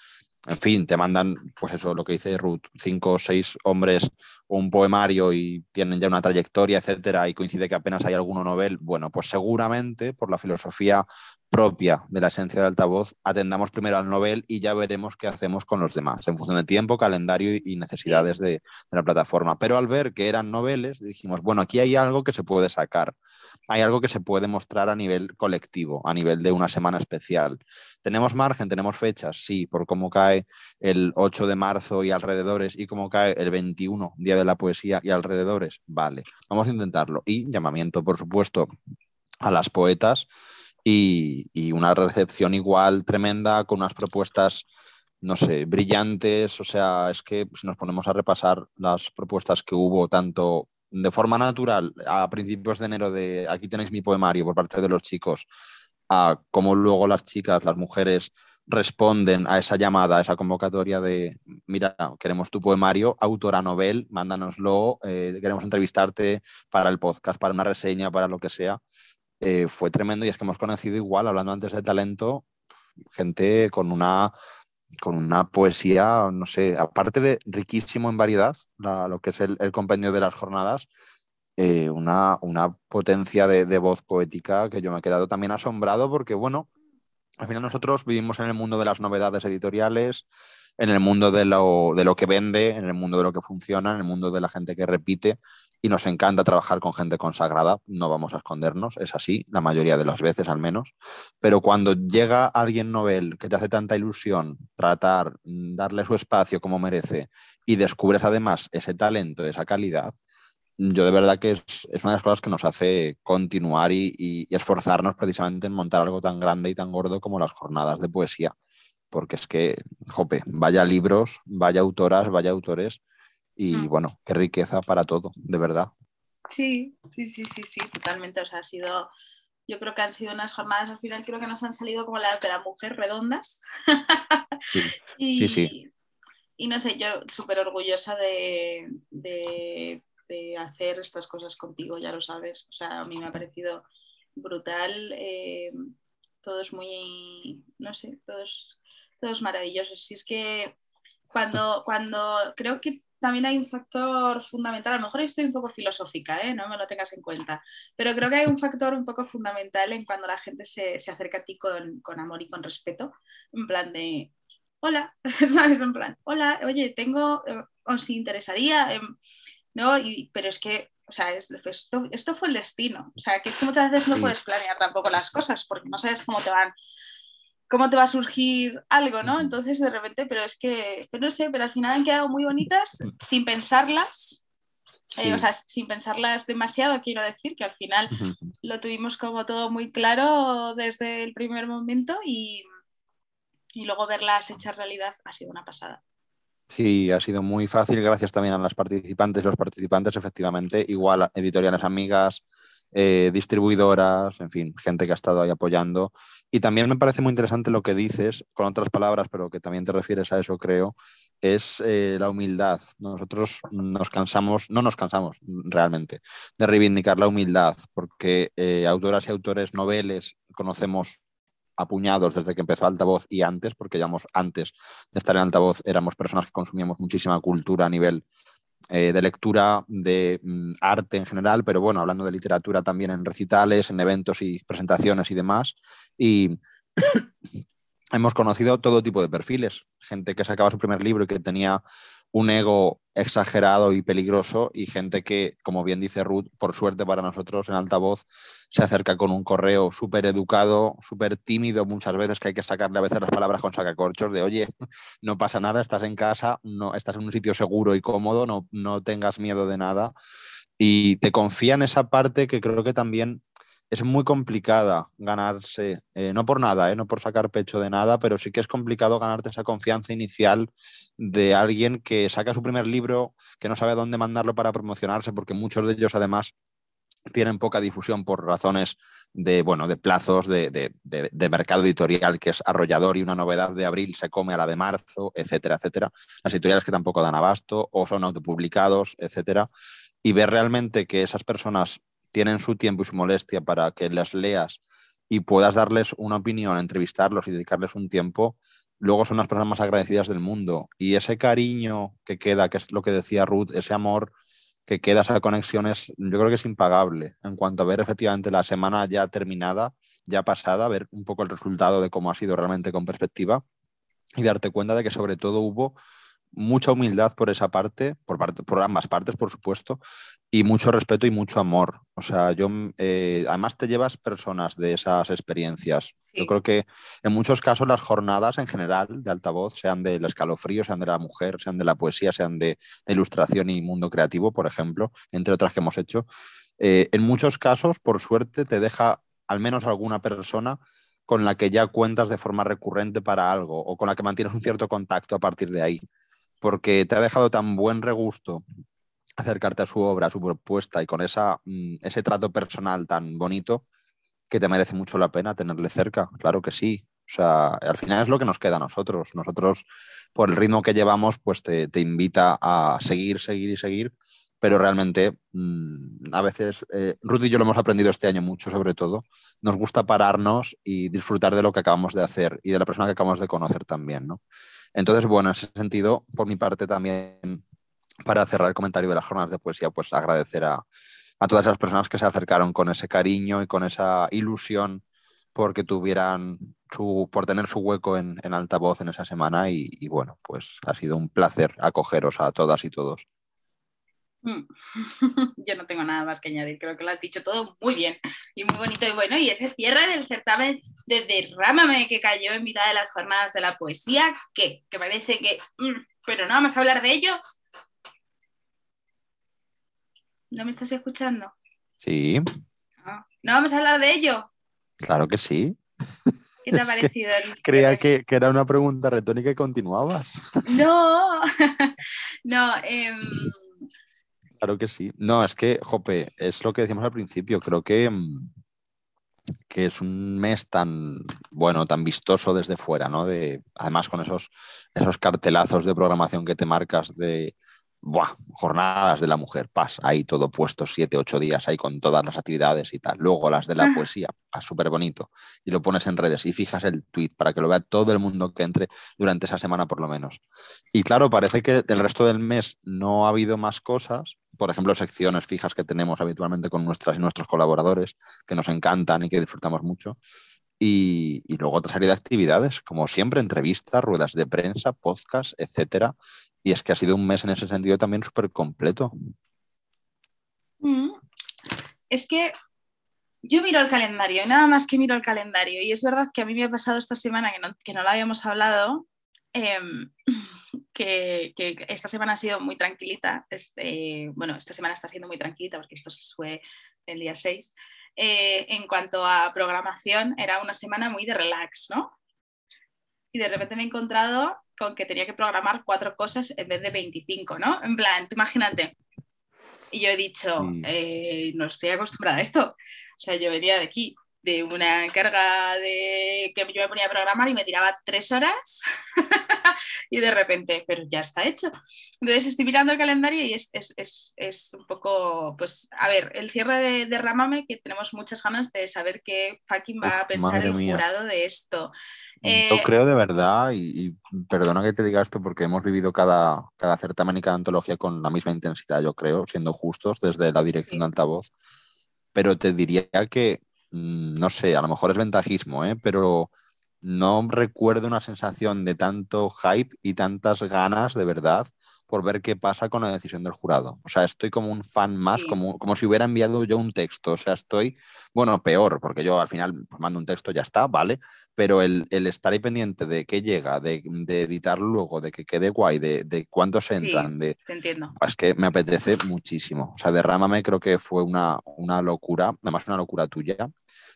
en fin, te mandan, pues eso, lo que dice Ruth, cinco o seis hombres, un poemario y tienen ya una trayectoria, etcétera, y coincide que apenas hay alguno novel, bueno, pues seguramente por la filosofía propia de la esencia de altavoz, atendamos primero al novel y ya veremos qué hacemos con los demás, en función de tiempo, calendario y necesidades de, la plataforma. Pero al ver que eran noveles, dijimos, bueno, aquí hay algo que se puede sacar, hay algo que se puede mostrar a nivel colectivo, a nivel de una semana especial. ¿Tenemos margen? ¿Tenemos fechas? Sí, por cómo cae el 8 de marzo y alrededores y cómo cae el 21, Día de la Poesía y alrededores. Vale, vamos a intentarlo. Y llamamiento, por supuesto, a las poetas y, una recepción igual tremenda con unas propuestas no sé, brillantes. O sea, es que si nos ponemos a repasar las propuestas que hubo, tanto de forma natural a principios de enero de aquí tenéis mi poemario por parte de los chicos, a cómo luego las chicas, las mujeres responden a esa llamada, a esa convocatoria de, mira, queremos tu poemario, autora novel, mándanoslo, eh, queremos entrevistarte para el podcast, para una reseña, para lo que sea. Eh, fue tremendo y es que hemos conocido igual, hablando antes de talento, gente con una, con una poesía, no sé, aparte de riquísimo en variedad, lo que es el, compendio de las jornadas, eh, una, una, potencia de, de, voz poética que yo me he quedado también asombrado porque, bueno, al final nosotros vivimos en el mundo de las novedades editoriales, en el mundo de lo, de lo que vende, en el mundo de lo que funciona, en el mundo de la gente que repite y nos encanta trabajar con gente consagrada, no vamos a escondernos, es así, la mayoría de las veces al menos, pero cuando llega alguien novel que te hace tanta ilusión tratar, darle su espacio como merece y descubres además ese talento, esa calidad, yo de verdad que es, una de las cosas que nos hace continuar y, esforzarnos precisamente en montar algo tan grande y tan gordo como las jornadas de poesía, porque es que, jope, vaya libros, vaya autoras, vaya autores y mm. bueno, qué riqueza para todo, de verdad. Sí, sí, sí, sí, sí, totalmente. O sea, ha sido, yo creo que han sido unas jornadas al final, creo que nos han salido como las de la mujer redondas. Sí, (laughs) y, sí, Y no sé, yo súper orgullosa de, de, hacer estas cosas contigo, ya lo sabes. O sea, a mí me ha parecido brutal. Eh, todo es muy, no sé, todo es, todo es maravilloso. Si es que (laughs) cuando, cuando creo que también hay un factor fundamental, a lo mejor estoy un poco filosófica, ¿eh? no me lo tengas en cuenta, pero creo que hay un factor un poco fundamental en cuando la gente se, acerca a ti con, amor y con respeto, en plan de, hola, (laughs) ¿sabes? En plan, hola, oye, tengo, eh, os interesaría, em, ¿no? pero es que, o sea, esto, esto, fue el destino, o sea, que es que muchas veces no puedes planear tampoco las cosas porque no sabes cómo te van cómo te va a surgir algo, ¿no? Entonces de repente, pero es que, pero no sé, pero al final han quedado muy bonitas sin pensarlas, eh, o sea, sin pensarlas demasiado, quiero decir, que al final lo tuvimos como todo muy claro desde el primer momento y, y luego verlas hechas realidad ha sido una pasada. Sí, ha sido muy fácil, gracias también a las participantes, los participantes, efectivamente, igual editoriales amigas, eh, distribuidoras, en fin, gente que ha estado ahí apoyando. Y también me parece muy interesante lo que dices, con otras palabras, pero que también te refieres a eso, creo, es eh, la humildad. Nosotros nos cansamos, no nos cansamos realmente, de reivindicar la humildad, porque eh, autoras y autores noveles conocemos apuñados desde que empezó Altavoz y antes, porque digamos, antes de estar en Altavoz éramos personas que consumíamos muchísima cultura a nivel eh, de lectura, de mm, arte en general, pero bueno, hablando de literatura también en recitales, en eventos y presentaciones y demás. Y (coughs) hemos conocido todo tipo de perfiles, gente que sacaba su primer libro y que tenía un ego exagerado y peligroso y gente que, como bien dice Ruth, por suerte para nosotros en altavoz, se acerca con un correo súper educado, súper tímido muchas veces, que hay que sacarle a veces las palabras con sacacorchos de, oye, no pasa nada, estás en casa, no, estás en un sitio seguro y cómodo, no, no tengas miedo de nada. Y te confía en esa parte que creo que también es muy complicada ganarse, eh, no por nada, eh, no por sacar pecho de nada, pero sí que es complicado ganarte esa confianza inicial de alguien que saca su primer libro, que no sabe dónde mandarlo para promocionarse, porque muchos de ellos además tienen poca difusión por razones de, bueno, de plazos de, de, mercado editorial que es arrollador y una novedad de abril se come a la de marzo, etcétera, etcétera. Las editoriales que tampoco dan abasto o son autopublicados, etcétera. Y ver realmente que esas personas tienen su tiempo y su molestia para que las leas y puedas darles una opinión, entrevistarlos y dedicarles un tiempo, luego son las personas más agradecidas del mundo. Y ese cariño que queda, que es lo que decía Ruth, ese amor que queda, esa conexión, es, yo creo que es impagable en cuanto a ver efectivamente la semana ya terminada, ya pasada, ver un poco el resultado de cómo ha sido realmente con perspectiva y darte cuenta de que sobre todo hubo mucha humildad por esa parte, por, parte, por ambas partes, por supuesto, y mucho respeto y mucho amor. O sea, yo, eh, además te llevas personas de esas experiencias. Yo creo que en muchos casos las jornadas en general de altavoz, sean del escalofrío, sean de la mujer, sean de la poesía, sean de, ilustración y mundo creativo, por ejemplo, entre otras que hemos hecho, eh, en muchos casos, por suerte, te deja al menos alguna persona con la que ya cuentas de forma recurrente para algo o con la que mantienes un cierto contacto a partir de ahí porque te ha dejado tan buen regusto acercarte a su obra, a su propuesta y con esa, mm, ese trato personal tan bonito que te merece mucho la pena tenerle cerca, claro que sí. O sea, al final es lo que nos queda a nosotros. Nosotros, por el ritmo que llevamos, pues te, invita a seguir, seguir y seguir, pero realmente mm, a veces, eh, Ruth y yo lo hemos aprendido este año mucho, sobre todo, nos gusta pararnos y disfrutar de lo que acabamos de hacer y de la persona que acabamos de conocer también, ¿no? Entonces, bueno, en ese sentido, por mi parte también, para cerrar el comentario de las jornadas de poesía, pues agradecer a, todas las personas que se acercaron con ese cariño y con esa ilusión porque tuvieran su, por tener su hueco en, altavoz en esa semana y, bueno, pues ha sido un placer acogeros a todas y todos. (laughs) Yo no tengo nada más que añadir, creo que lo has dicho todo muy bien y muy bonito y bueno. Y ese cierre del certamen de Derrámame que cayó en mitad de las jornadas de la poesía, ¿qué? Que parece que... Mm, pero no vamos a hablar de ello. ¿No me estás escuchando? Sí. No, vamos a hablar de ello. Claro que sí. ¿Qué te ha (laughs) parecido? creía que, era una pregunta retórica y continuabas. No, (laughs) no. Eh, Claro que sí. No, es que, Jope, es lo que decíamos al principio. Creo que, mm, que es un mes tan, bueno, tan vistoso desde fuera, ¿no? De, además, con esos, esos cartelazos de programación que te marcas de buah, jornadas de la mujer, pas, ahí todo puesto, siete, ocho días, ahí con todas las actividades y tal. Luego las de la ah. poesía, súper bonito. Y lo pones en redes y fijas el tweet para que lo vea todo el mundo que entre durante esa semana por lo menos. Y claro, parece que el resto del mes no ha habido más cosas, por ejemplo, secciones fijas que tenemos habitualmente con nuestras y nuestros colaboradores, que nos encantan y que disfrutamos mucho. Y, y, luego otra serie de actividades, como siempre, entrevistas, ruedas de prensa, podcast, etcétera, y es que ha sido un mes en ese sentido también súper completo. Mm. Es que yo miro el calendario nada más que miro el calendario. Y es verdad que a mí me ha pasado esta semana que no, que no habíamos hablado, em, (laughs) que, esta semana ha sido muy tranquilita. Este, bueno, esta semana está siendo muy tranquilita porque esto se fue el día 6. Eh, en cuanto a programación, era una semana muy de relax, ¿no? Y de repente me he encontrado con que tenía que programar cuatro cosas en vez de 25, ¿no? En plan, imagínate. Y yo he dicho, eh, no estoy acostumbrada a esto. O sea, yo venía de aquí, de una carga de que yo me ponía a programar y me tiraba tres horas (laughs) y de repente, pero ya está hecho. Entonces estoy mirando el calendario y es, es, es, es un poco, pues, a ver, el cierre de, de, que tenemos muchas ganas de saber qué fucking va a pensar el jurado de esto. Yo eh, creo de verdad, y, perdona que te diga esto porque hemos vivido cada, cada certamen y cada antología con la misma intensidad, yo creo, siendo justos desde la dirección de altavoz, pero te diría que, mm, no sé, a lo mejor es ventajismo, ¿eh? pero no recuerdo una sensación de tanto hype y tantas ganas de verdad por ver qué pasa con la decisión del jurado. O sea, estoy como un fan más, como, como si hubiera enviado yo un texto. O sea, estoy, bueno, peor, porque yo al final pues, mando un texto, ya está, ¿vale? Pero el, estar ahí pendiente de qué llega, de, de editar luego, de que quede guay, de, de cuántos entran, de... Te entiendo. Es que me apetece muchísimo. O sea, Derrámame creo que fue una, una locura, además una locura tuya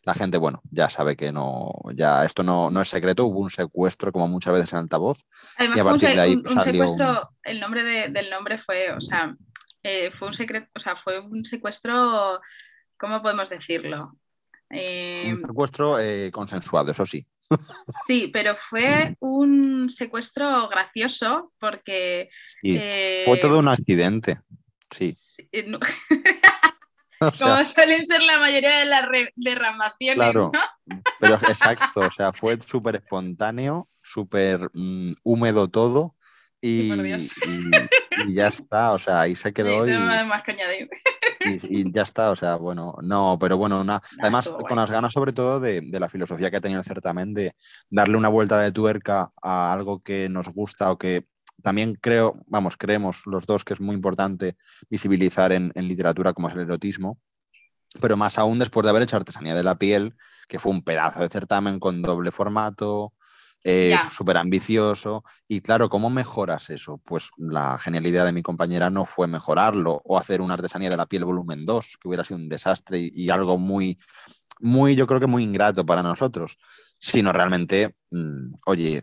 la gente, bueno, ya sabe que no, ya esto no, no es secreto, hubo un secuestro como muchas veces en altavoz. Además, y a partir de ahí un, secuestro, el nombre del nombre fue, o sea, eh, fue un secreto, o sea, fue un secuestro ¿cómo podemos decirlo? Eh, un secuestro eh, consensuado, eso sí. Sí, pero fue un secuestro gracioso porque... fue todo un accidente, sí. (laughs) (laughs) Como suelen ser la mayoría de las derramaciones, claro, Pero exacto, o sea, fue súper espontáneo, súper mm, húmedo todo y, ya está, o sea, ahí se quedó y, y, ya está, o sea, bueno, no, pero bueno, además con las ganas sobre todo de, de, la filosofía que ha tenido el certamen, de darle una vuelta de tuerca a algo que nos gusta o que también creo, vamos, creemos los dos que es muy importante visibilizar en, literatura como es el erotismo, pero más aún después de haber hecho Artesanía de la Piel, que fue un pedazo de certamen con doble formato, eh, súper ambicioso. Y claro, ¿cómo mejoras eso? Pues la genial idea de mi compañera no fue mejorarlo o hacer una Artesanía de la Piel volumen 2, que hubiera sido un desastre y, y algo muy, muy, yo creo que muy ingrato para nosotros, sino realmente, mm, oye,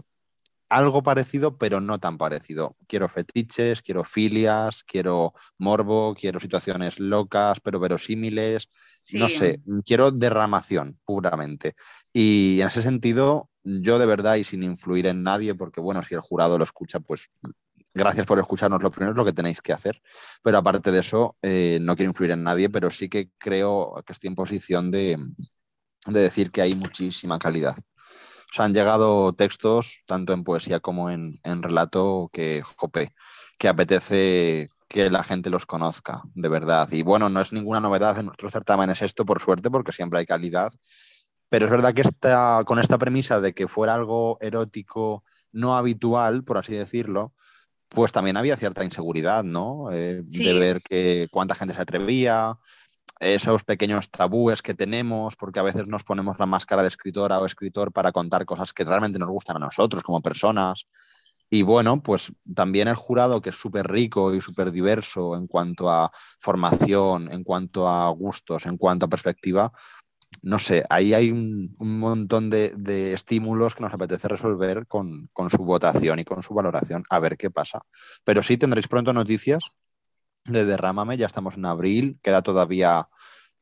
algo parecido, pero no tan parecido. Quiero fetiches, quiero filias, quiero morbo, quiero situaciones locas, pero verosímiles. No sé, quiero derramación puramente. Y en ese sentido, yo de verdad y sin influir en nadie, porque bueno, si el jurado lo escucha, pues gracias por escucharnos lo primero, es lo que tenéis que hacer. Pero aparte de eso, eh, no quiero influir en nadie, pero sí que creo que estoy en posición de, de decir que hay muchísima calidad han llegado textos, tanto en poesía como en, relato, que, jope, que apetece que la gente los conozca, de verdad. Y bueno, no es ninguna novedad en nuestros certámenes esto, por suerte, porque siempre hay calidad. Pero es verdad que esta, con esta premisa de que fuera algo erótico no habitual, por así decirlo, pues también había cierta inseguridad, ¿no? Eh, de ver que cuánta gente se atrevía, esos pequeños tabúes que tenemos, porque a veces nos ponemos la máscara de escritora o escritor para contar cosas que realmente nos gustan a nosotros como personas. Y bueno, pues también el jurado, que es súper rico y súper diverso en cuanto a formación, en cuanto a gustos, en cuanto a perspectiva, no sé, ahí hay un, montón de, estímulos que nos apetece resolver con, con su votación y con su valoración, a ver qué pasa. Pero sí tendréis pronto noticias de Derrámame, ya estamos en abril, queda todavía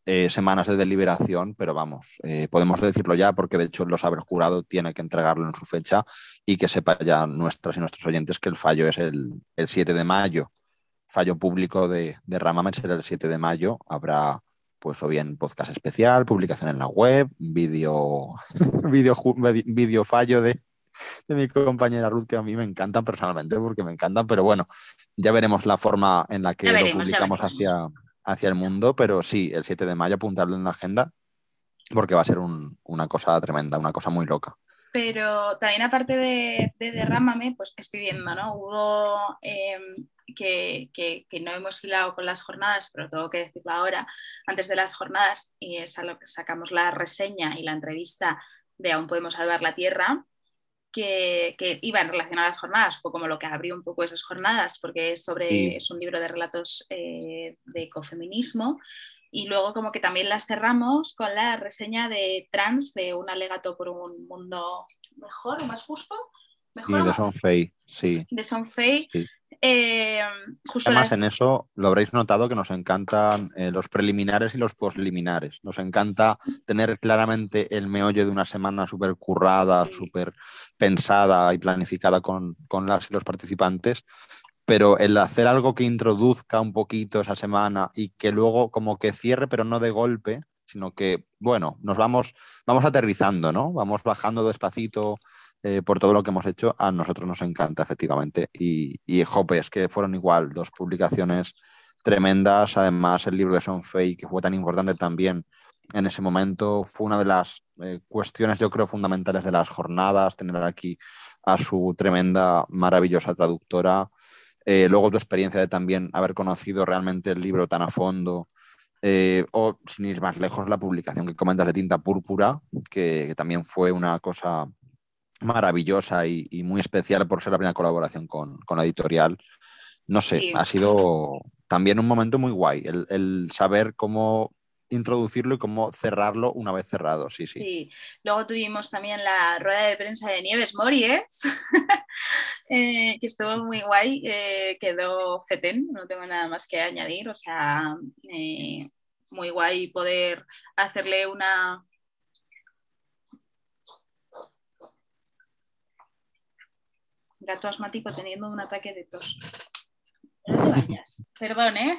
eh, semanas de deliberación, pero vamos, eh, podemos decirlo ya porque de hecho lo sabe el jurado, tiene que entregarlo en su fecha y que sepa ya nuestras y nuestros oyentes que el fallo es el, 7 de mayo. Fallo público de Derrámame será el 7 de mayo, habrá pues o bien podcast especial, publicación en la web, vídeo, (laughs) vídeo fallo de, (laughs) de mi compañera Ruth, que a mí me encantan personalmente, porque me encantan, pero bueno, ya veremos la forma en la que lo publicamos hacia, hacia el mundo, pero sí, el 7 de mayo apuntarlo en la agenda, porque va a ser una cosa tremenda, una cosa muy loca. Pero también aparte de, de Derrámame, pues que estoy viendo, ¿no? Hubo em, que, que, que, no hemos hilado con las jornadas, pero tengo que decirlo ahora, antes de las jornadas, y es a lo que sacamos la reseña y la entrevista de Aún podemos salvar la Tierra, que, iba en relación a las jornadas, fue como lo que abrió un poco esas jornadas, porque es, sobre, es un libro de relatos eh, de ecofeminismo. Y luego como que también las cerramos con la reseña de Trans, de un alegato por un mundo mejor o más justo. sí, de Son Fei, sí. De Son Fei, eh, Además, en eso lo habréis notado que nos encantan eh, los preliminares y los posliminares. Nos encanta tener claramente el meollo de una semana súper currada, súper pensada y planificada con, con las y los participantes, pero el hacer algo que introduzca un poquito esa semana y que luego como que cierre, pero no de golpe, sino que, bueno, nos vamos, vamos aterrizando, ¿no? Vamos bajando despacito eh, por todo lo que hemos hecho, a nosotros nos encanta, efectivamente. Y, y Jope, es que fueron igual, dos publicaciones tremendas. Además, el libro de Son Fei, que fue tan importante también en ese momento, fue una de las eh, cuestiones, yo creo, fundamentales de las jornadas, tener aquí a su tremenda, maravillosa traductora. Eh, luego tu experiencia de también haber conocido realmente el libro tan a fondo. o sin ir más lejos, la publicación que comentas de Tinta Púrpura, que también fue una cosa maravillosa y, muy especial por ser la primera colaboración con, la editorial. No sé, ha sido también un momento muy guay el, saber cómo introducirlo y cómo cerrarlo una vez cerrado, sí, sí. Luego tuvimos también la rueda de prensa de Nieves Mories, (laughs) eh, que estuvo muy guay, eh, quedó fetén, no tengo nada más que añadir, o sea, eh, muy guay poder hacerle una... Gato asmático teniendo un ataque de tos. (laughs) No te vayas. Perdón, ¿eh?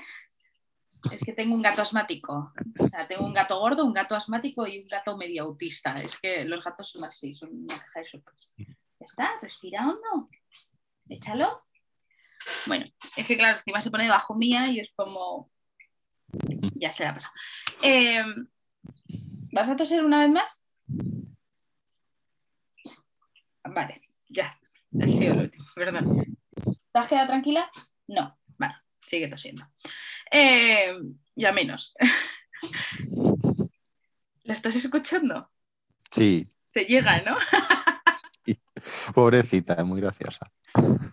Es que tengo un gato asmático. O sea, tengo un gato gordo, un gato asmático y un gato medio autista. Es que los gatos son así, son una caja de. ¿Está? Respira hondo. Échalo. Bueno, es que claro, encima se pone debajo mía y es como. Ya se la ha pasado. Eh, ¿Vas a toser una vez más? Vale, ya. Ha sido el último, perdón. ¿Te has quedado tranquila? No. Vale, sigue tosiendo. Eh, ya menos. (laughs) ¿La estás escuchando? Sí. Te llega, ¿no? Pobrecita, es muy graciosa.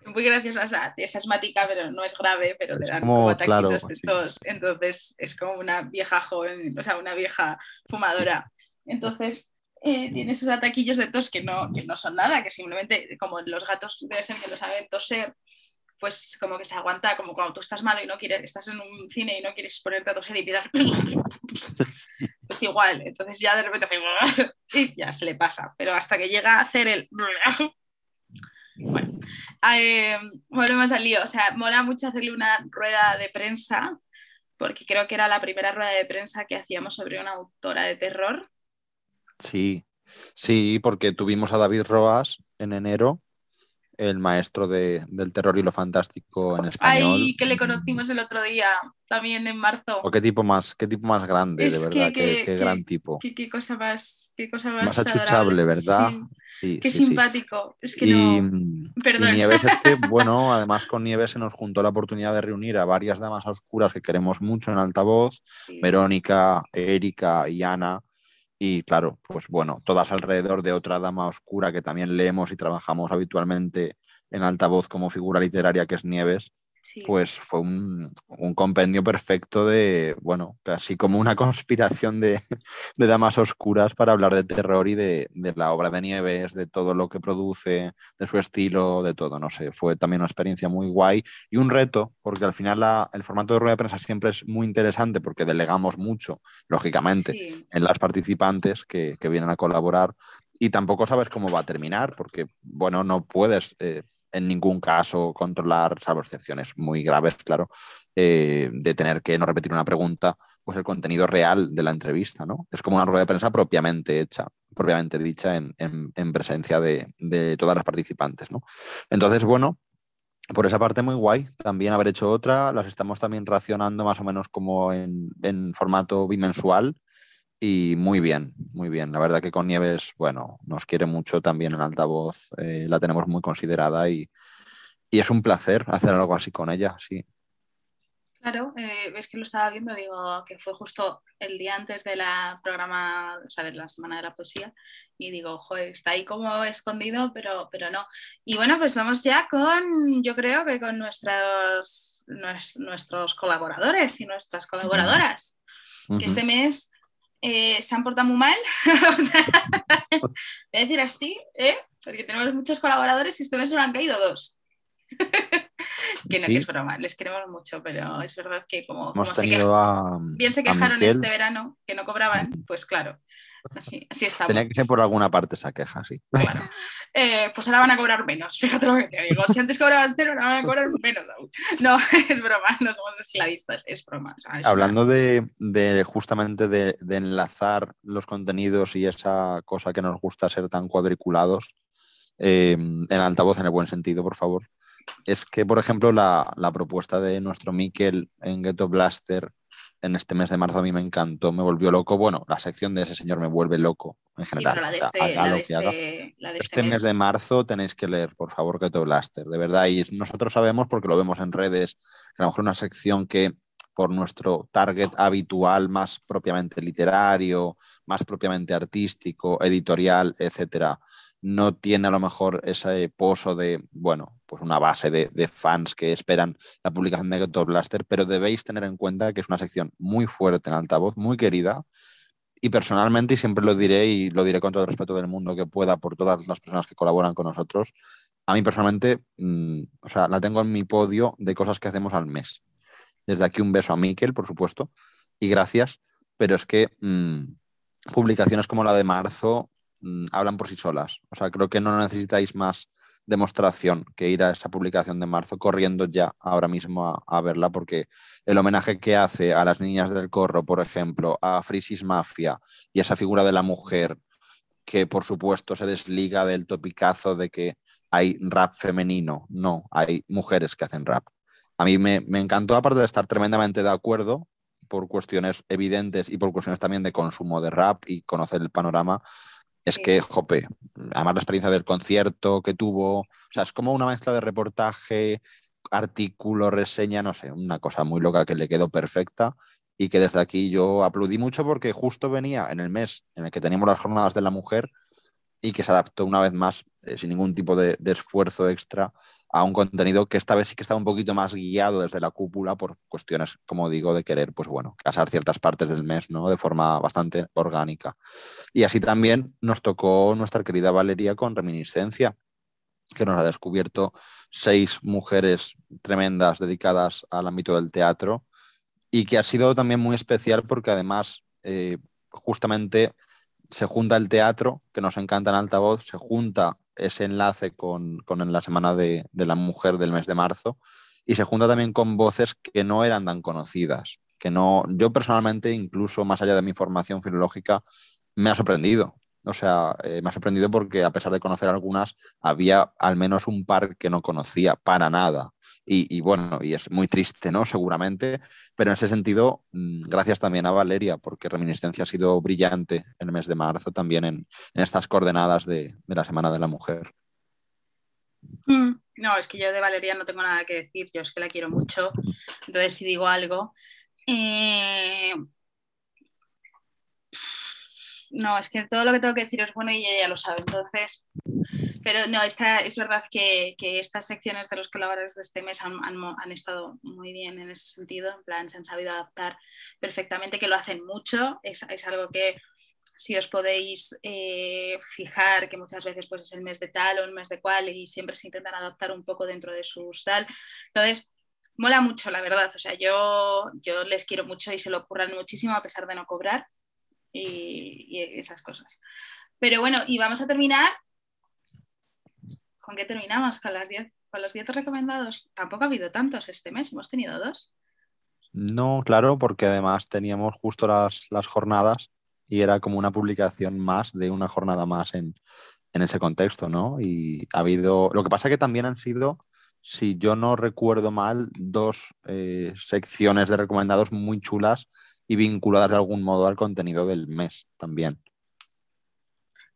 Muy graciosa, o sea, es asmática, pero no es grave, pero le dan Como, como ataquitos claro, de sí. tos. Entonces es como una vieja joven, o sea, una vieja fumadora. Entonces eh, tiene esos ataquillos de tos que no, que no son nada, que simplemente, como los gatos debe ser que no saben toser, pues como que se aguanta, como cuando tú estás malo y no quieres, estás en un cine y no quieres ponerte a toser y empiezas. (laughs) pues igual, entonces ya de repente hace (laughs) y ya se le pasa, pero hasta que llega a hacer el. (laughs) Bueno, eh, volvemos al lío, o sea, mola mucho hacerle una rueda de prensa, porque creo que era la primera rueda de prensa que hacíamos sobre una autora de terror. Sí, sí, porque tuvimos a David Roas en enero, el maestro de- del terror y lo fantástico en español. Ay, que le conocimos el otro día, también en marzo. O qué tipo más, qué tipo más grande, Es de que- verdad, qué, gran tipo. Qué, qué cosa más, qué cosa más, Más achuchable, adorable. ¿verdad? Sí, Sí, qué sí, sí. simpático. Es que Y, no. y Perdón. Nieves es que, (laughs) bueno, además con Nieves se nos juntó la oportunidad de reunir a varias damas oscuras que queremos mucho en altavoz. Verónica, Erika y Ana. Y claro, pues bueno, todas alrededor de otra dama oscura que también leemos y trabajamos habitualmente en altavoz como figura literaria que es Nieves, Sí. pues fue un, un compendio perfecto de, bueno, casi como una (laughs) conspiración de, de damas oscuras para hablar de terror y de, de la obra de Nieves, de todo lo que produce, de su estilo, de todo, no sé, fue también una experiencia muy guay y un reto, porque al final la- el formato de rueda de prensa siempre es muy interesante porque delegamos mucho, lógicamente, Sí. en las participantes que, que vienen a colaborar y tampoco sabes cómo va a terminar porque, bueno, no puedes eh, en ningún caso controlar, salvo excepciones muy graves, claro, eh, de tener que no repetir una pregunta, pues el contenido real de la entrevista, ¿no? Es como una rueda de prensa propiamente hecha, propiamente dicha en, en- en presencia de, de todas las participantes, ¿no? Entonces, bueno, por esa parte muy guay también haber hecho otra, las estamos también racionando más o menos como en, en formato bimensual y muy bien, muy bien. La verdad que con Nieves, bueno, nos quiere mucho también en altavoz, eh, la tenemos muy considerada y, y es un placer hacer algo así con ella, sí. Claro, eh, ves que lo estaba viendo, digo que fue justo el día antes de la programa, o sea, de la Semana de la Poesía, y digo, joder, está ahí como escondido, pero, pero no. Y bueno, pues vamos ya con, yo creo que con nuestros, nues- nuestros colaboradores y nuestras colaboradoras, que este mes eh, se han portado muy mal. (laughs) Voy a decir así, ¿eh? porque tenemos muchos colaboradores y este mes solo han caído dos. (laughs) que no, Sí. que es broma, les queremos mucho, pero es verdad que como, se a. bien se quejaron este verano que no cobraban, pues claro, así, así estamos. Tenía que ser por alguna parte esa queja, sí. Eh, pues ahora van a cobrar menos, (laughs) fíjate lo que te digo. Si antes cobraban cero, ahora van a cobrar menos aún. No, (laughs) es broma, no somos esclavistas, es broma. Hablando de, de justamente de, de enlazar los contenidos y esa cosa que nos gusta ser tan cuadriculados, eh, en altavoz en el buen sentido, por favor, es que, por ejemplo, la, la propuesta de nuestro Miquel en Ghetto Blaster en este mes de marzo a mí me encantó, me volvió loco. Bueno, la sección de ese señor me vuelve loco en general. pero la de o sea, este, haga la lo de que haga. este, la de este Este mes de marzo tenéis que leer, por favor, Ghetto Blaster, de verdad. Y nosotros sabemos, porque lo vemos en redes, que a lo mejor una sección que por nuestro target habitual, más propiamente literario, más propiamente artístico, editorial, etcétera, no tiene a lo mejor ese pozo de, bueno, pues una base de, de fans que esperan la publicación de Ghetto Blaster, pero debéis tener en cuenta que es una sección muy fuerte en altavoz, muy querida, y personalmente, y siempre lo diré y lo diré con todo el respeto del mundo que pueda por todas las personas que colaboran con nosotros, a mí personalmente, mm, o sea, la tengo en mi podio de cosas que hacemos al mes. Desde aquí un beso a Miquel, por supuesto, y gracias, pero es que mm, publicaciones como la de marzo mm, hablan por sí solas. O sea, creo que no necesitáis más demostración que ir a esa publicación de marzo corriendo ya ahora mismo a, verla, porque el homenaje que hace a las niñas del corro, por ejemplo, a Frisis Mafia y esa figura de la mujer que por supuesto se desliga del topicazo de que hay rap femenino. No, hay mujeres que hacen rap. A mí me, me encantó, aparte de estar tremendamente de acuerdo por cuestiones evidentes y por cuestiones también de consumo de rap y conocer el panorama, es que, jope, además la experiencia del concierto que tuvo, o sea, es como una mezcla de reportaje, artículo, reseña, no sé, una cosa muy loca que le quedó perfecta y que desde aquí yo aplaudí mucho porque justo venía en el mes en el que teníamos las jornadas de la mujer y que se adaptó una vez más, eh, sin ningún tipo de, esfuerzo extra, a un contenido que esta vez sí que estaba un poquito más guiado desde la cúpula por cuestiones, como digo, de querer, pues bueno, casar ciertas partes del mes, ¿no? De forma bastante orgánica. Y así también nos tocó nuestra querida Valeria con Reminiscencia, que nos ha descubierto seis mujeres tremendas dedicadas al ámbito del teatro y que ha sido también muy especial porque además eh, justamente se junta el teatro, que nos encanta en altavoz, se junta ese enlace con, la Semana de, la Mujer del mes de marzo y se junta también con voces que no eran tan conocidas, que no, yo personalmente, incluso más allá de mi formación filológica, me ha sorprendido. O sea, eh, me ha sorprendido porque a pesar de conocer algunas, había al menos un par que no conocía para nada. Y, bueno, y es muy triste, ¿no? Seguramente, pero en ese sentido, mm, gracias también a Valeria, porque Reminiscencia ha sido brillante en el mes de marzo también en, estas coordenadas de, la Semana de la Mujer. Mm, no, es que yo de Valeria no tengo nada que decir, yo es que la quiero mucho, entonces si digo algo... Eh, no, es que todo lo que tengo que decir es bueno y ella ya lo sabe, entonces pero no, esta, es verdad que, estas secciones de los colaboradores de este mes han, estado muy bien en ese sentido, en plan, se han sabido adaptar perfectamente, que lo hacen mucho, es, algo que si os podéis eh, fijar que muchas veces pues, es el mes de tal o el mes de cual y siempre se intentan adaptar un poco dentro de sus tal. Entonces, mola mucho, la verdad. O sea, yo, yo les quiero mucho y se lo ocurran muchísimo a pesar de no cobrar y, y esas cosas. Pero bueno, y vamos a terminar ¿con qué terminamos? ¿Con, las diez, con los 10 recomendados? Tampoco ha habido tantos este mes, hemos tenido dos. No, claro, porque además teníamos justo las, jornadas y era como una publicación más de una jornada más en, ese contexto, ¿no? Y ha habido, lo que pasa que también han sido, si yo no recuerdo mal, dos eh, secciones de recomendados muy chulas y vinculadas de algún modo al contenido del mes también.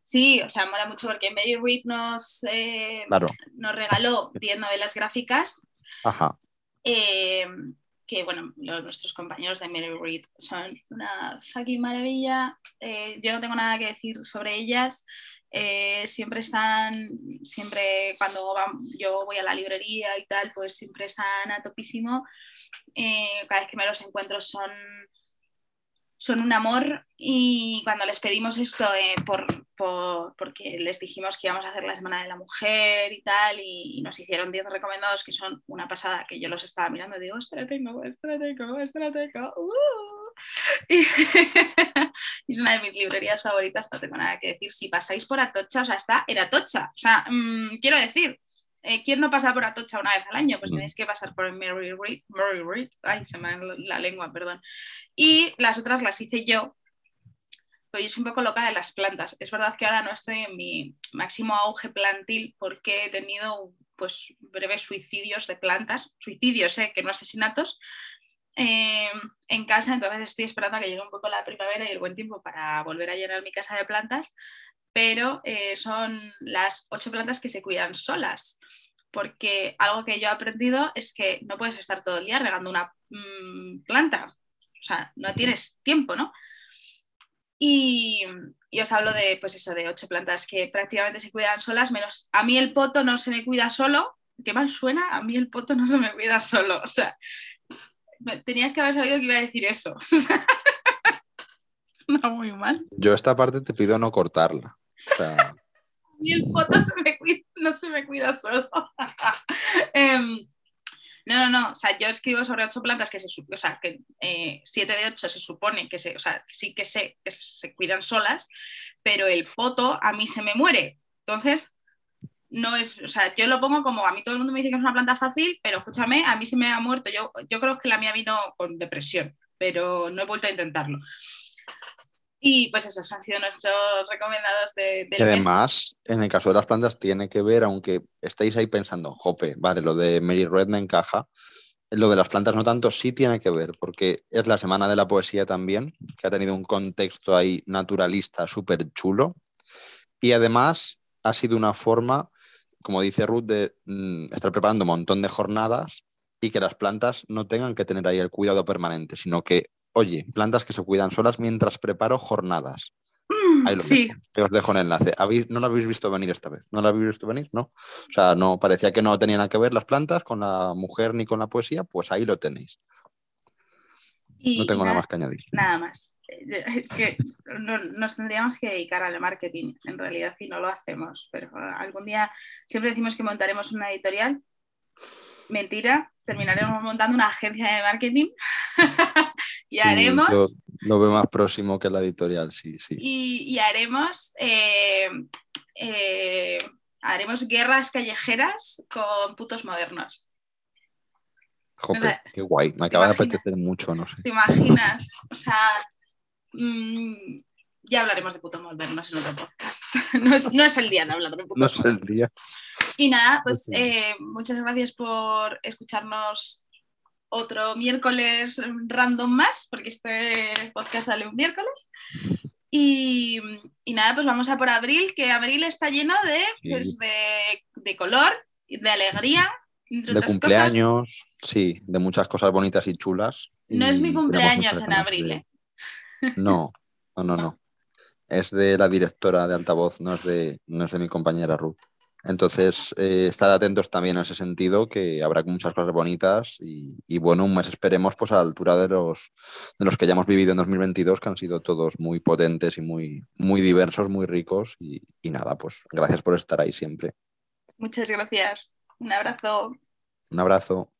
Sí, o sea, mola mucho porque Mary Reed nos, eh, nos regaló 10 novelas gráficas. Ajá. Eh, que bueno, nuestros compañeros de Mary Reed son una fucking maravilla. Eh, yo no tengo nada que decir sobre ellas. siempre están, siempre cuando yo voy a la librería y tal, pues siempre están a topísimo. cada vez que me los encuentro son son un amor y cuando les pedimos esto eh, por, porque les dijimos que íbamos a hacer la Semana de la Mujer y tal, y, nos hicieron 10 recomendados que son una pasada, que yo los estaba mirando y digo, ostras, tengo, ostras, tengo, ostras, tengo. Uh". (laughs) Y, (laughs) es una de mis librerías favoritas, no tengo nada que decir. Si pasáis por Atocha, o sea, está en Atocha. O sea, mm, quiero decir, eh, ¿quién no pasa por Atocha una vez al año? Pues mm. tenéis que pasar por Mary Reed, Mary Reed, ay, se me la lengua, perdón. Y las otras las hice yo, pero yo soy un poco loca de las plantas. Es verdad que ahora no estoy en mi máximo auge plantil porque he tenido pues breves suicidios de plantas, suicidios, eh, que no asesinatos, eh, en casa, entonces estoy esperando a que llegue un poco la primavera y el buen tiempo para volver a llenar mi casa de plantas pero eh, son las ocho plantas que se cuidan solas, porque algo que yo he aprendido es que no puedes estar todo el día regando una mm, planta, o sea, no tienes tiempo, ¿no? Y, os hablo de, pues eso, de ocho plantas que prácticamente se cuidan solas, menos a mí el poto no se me cuida solo, qué mal suena, a mí el poto no se me cuida solo, o sea, tenías que haber sabido que iba a decir eso. (laughs) no, muy mal. Yo esta parte te pido no cortarla. Y (laughs) el foto no se me cuida solo. (laughs) Em, No, no, no. O sea, yo escribo sobre ocho plantas que se o sea, que eh, siete de ocho se supone que se, o sea, sí que que se cuidan solas, pero el poto a mí se me muere. Entonces, no es, o sea, yo lo pongo como a mí todo el mundo me dice que es una planta fácil, pero escúchame, a mí se me ha muerto. Yo, yo creo que la mía vino con depresión, pero no he vuelto a intentarlo. Y pues esos han sido nuestros recomendados de, del y además, en el caso de las plantas tiene que ver, aunque estéis ahí pensando, jope, vale, lo de Mary Red me encaja, lo de las plantas no tanto, sí tiene que ver, porque es la semana de la poesía también, que ha tenido un contexto ahí naturalista súper chulo. Y además ha sido una forma, como dice Ruth, de mm, estar preparando un montón de jornadas y que las plantas no tengan que tener ahí el cuidado permanente, sino que Oye, plantas que se cuidan solas mientras preparo jornadas. Mm, Ahí lo sí. Os dejo el enlace. ¿No lo habéis visto venir esta vez? ¿No lo habéis visto venir? No. O sea, no parecía que no tenían nada que ver las plantas con la mujer ni con la poesía, pues ahí lo tenéis. no tengo nada, más que añadir. Nada más. Es que nos tendríamos que dedicar al marketing, en realidad, y no lo hacemos. Pero algún día siempre decimos que montaremos una editorial. Mentira, terminaremos montando una agencia de marketing (laughs) y haremos... Lo, veo más próximo que la editorial, sí, sí. Y, haremos, eh, eh, haremos guerras callejeras con putos modernos. Jope, qué guay. Me acaba de apetecer mucho, no sé. ¿Te imaginas? O sea, mm, ya hablaremos de putos modernos en otro podcast. (laughs) No es, el día de hablar de putos modernos. No es el día. Y nada, pues eh, muchas gracias por escucharnos otro miércoles random más, porque este podcast sale un miércoles. Y, nada, pues vamos a por abril, que abril está lleno de, pues, de, color, de alegría, de cumpleaños, sí, de muchas cosas bonitas y chulas. No es mi cumpleaños en abril. ¿eh? No, no, no, no. Es de la directora de altavoz, no es de, no es de mi compañera Ruth. Entonces, eh, estad atentos también a ese sentido, que habrá muchas cosas bonitas y, bueno, un mes esperemos pues a la altura de los, de los que ya hemos vivido en 2022, que han sido todos muy potentes y muy, muy diversos, muy ricos y, y nada, pues gracias por estar ahí siempre. Muchas gracias. Un abrazo. Un abrazo.